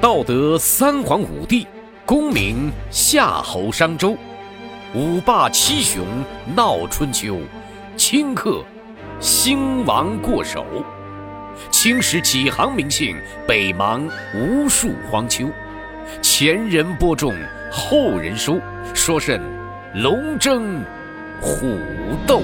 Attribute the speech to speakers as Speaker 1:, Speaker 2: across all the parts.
Speaker 1: 道德三皇五帝，功名夏侯商周，五霸七雄闹春秋，顷刻兴亡过手。青史几行名姓，北邙无数荒丘。前人播种，后人收，说甚龙争虎斗？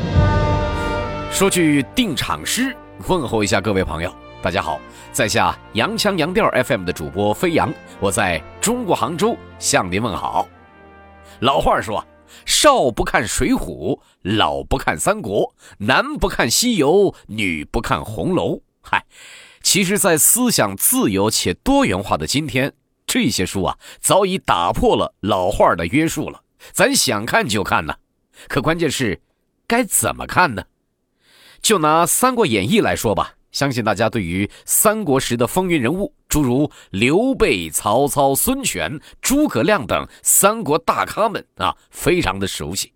Speaker 1: 说句定场诗，问候一下各位朋友。大家好，在下洋腔洋调 FM 的主播飞扬，我在中国杭州向您问好。老话说，少不看水浒，老不看三国，男不看西游，女不看红楼。嗨，其实，在思想自由且多元化的今天，这些书啊，早已打破了老话的约束了，咱想看就看呢。可关键是，该怎么看呢？就拿《三国演义》来说吧。相信大家对于三国时的风云人物，诸如刘备、曹操、孙权、诸葛亮等三国大咖们啊，非常的熟悉。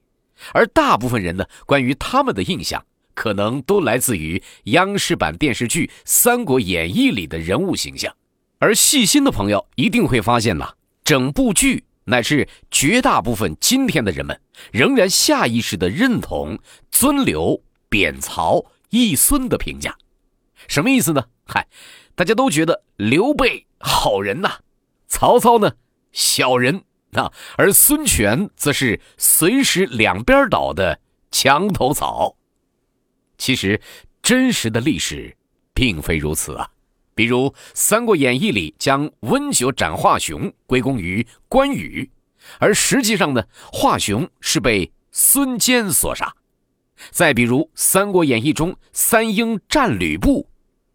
Speaker 1: 而大部分人呢，关于他们的印象，可能都来自于央视版电视剧《三国演义》里的人物形象。而细心的朋友一定会发现呐，整部剧乃至绝大部分今天的人们，仍然下意识地认同尊刘、贬曹、义孙的评价。什么意思呢？嗨，大家都觉得刘备好人呐，曹操呢小人啊，而孙权则是随时两边倒的墙头草。其实，真实的历史并非如此啊。比如《三国演义》里将温酒斩华雄归功于关羽，而实际上呢，华雄是被孙坚所杀。再比如《三国演义》中三英战吕布。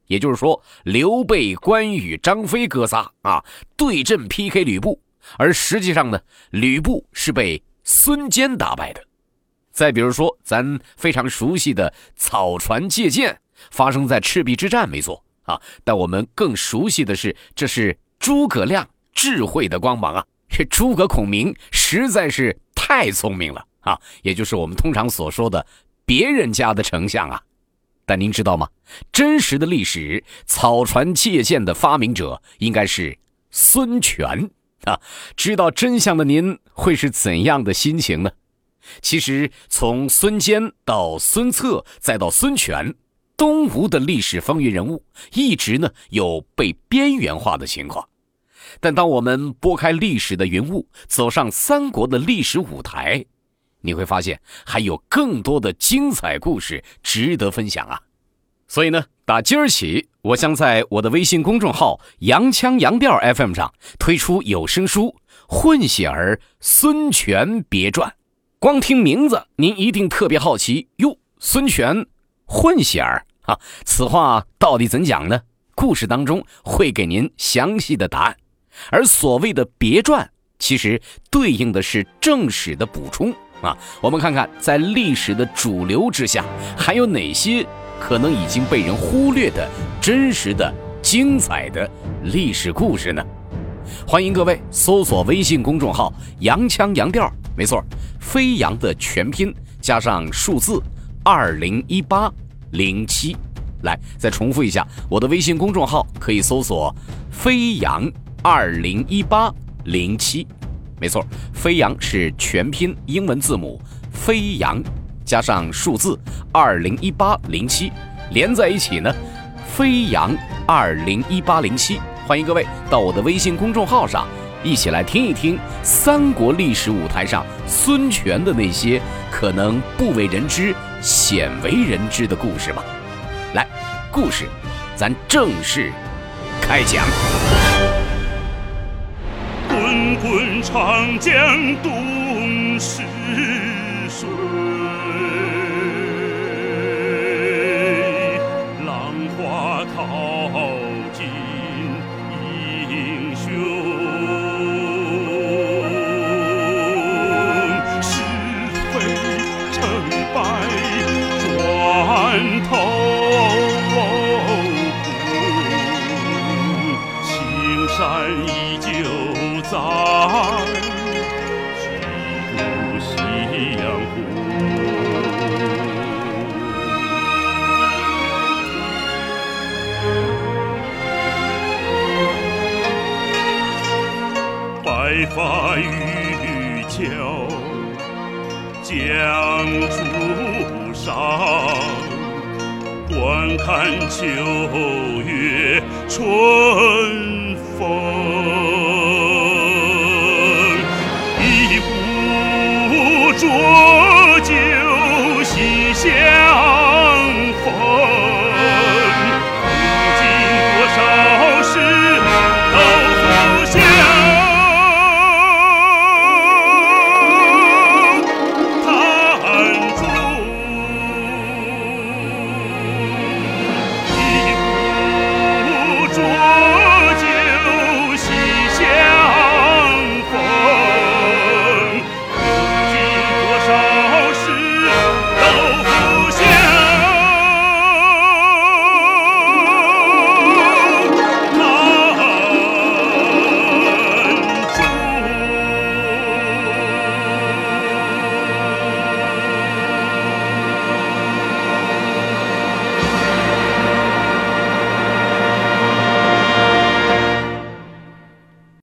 Speaker 1: 也就是说，刘备、关羽、张飞哥仨啊对阵 PK 吕布，而实际上呢，吕布是被孙坚打败的。再比如说，咱非常熟悉的草船借箭，发生在赤壁之战，没错啊。但我们更熟悉的是，这是诸葛亮智慧的光芒啊！这诸葛孔明实在是太聪明了啊，也就是我们通常所说的别人家的丞相啊。但您知道吗？真实的历史，草船借箭的发明者应该是孙权啊！知道真相的您会是怎样的心情呢？其实，从孙坚到孙策，再到孙权，东吴的历史风云人物一直呢有被边缘化的情况。但当我们拨开历史的云雾，走上三国的历史舞台。你会发现还有更多的精彩故事值得分享啊！所以呢，打今儿起，我将在我的微信公众号“洋腔洋调 FM” 上推出有声书《混血儿孙权别传》。光听名字，您一定特别好奇哟，孙权混血儿啊？此话到底怎讲呢？故事当中会给您详细的答案。而所谓的别传，其实对应的是正史的补充。啊，我们看看在历史的主流之下，还有哪些可能已经被人忽略的真实的、精彩的历史故事呢？欢迎各位搜索微信公众号“洋腔洋调”，没错，飞扬的全拼加上数字二零一八零七。来，再重复一下，我的微信公众号可以搜索“飞扬二零一八零七”。没错，飞扬是全拼英文字母飞扬加上数字二零一八零七连在一起呢，飞扬二零一八零七，欢迎各位到我的微信公众号上一起来听一听三国历史舞台上孙权的那些可能不为人知、鲜为人知的故事吧。来，故事，咱正式开讲。
Speaker 2: 滚滚长江东逝水，江渚上观看秋月春风。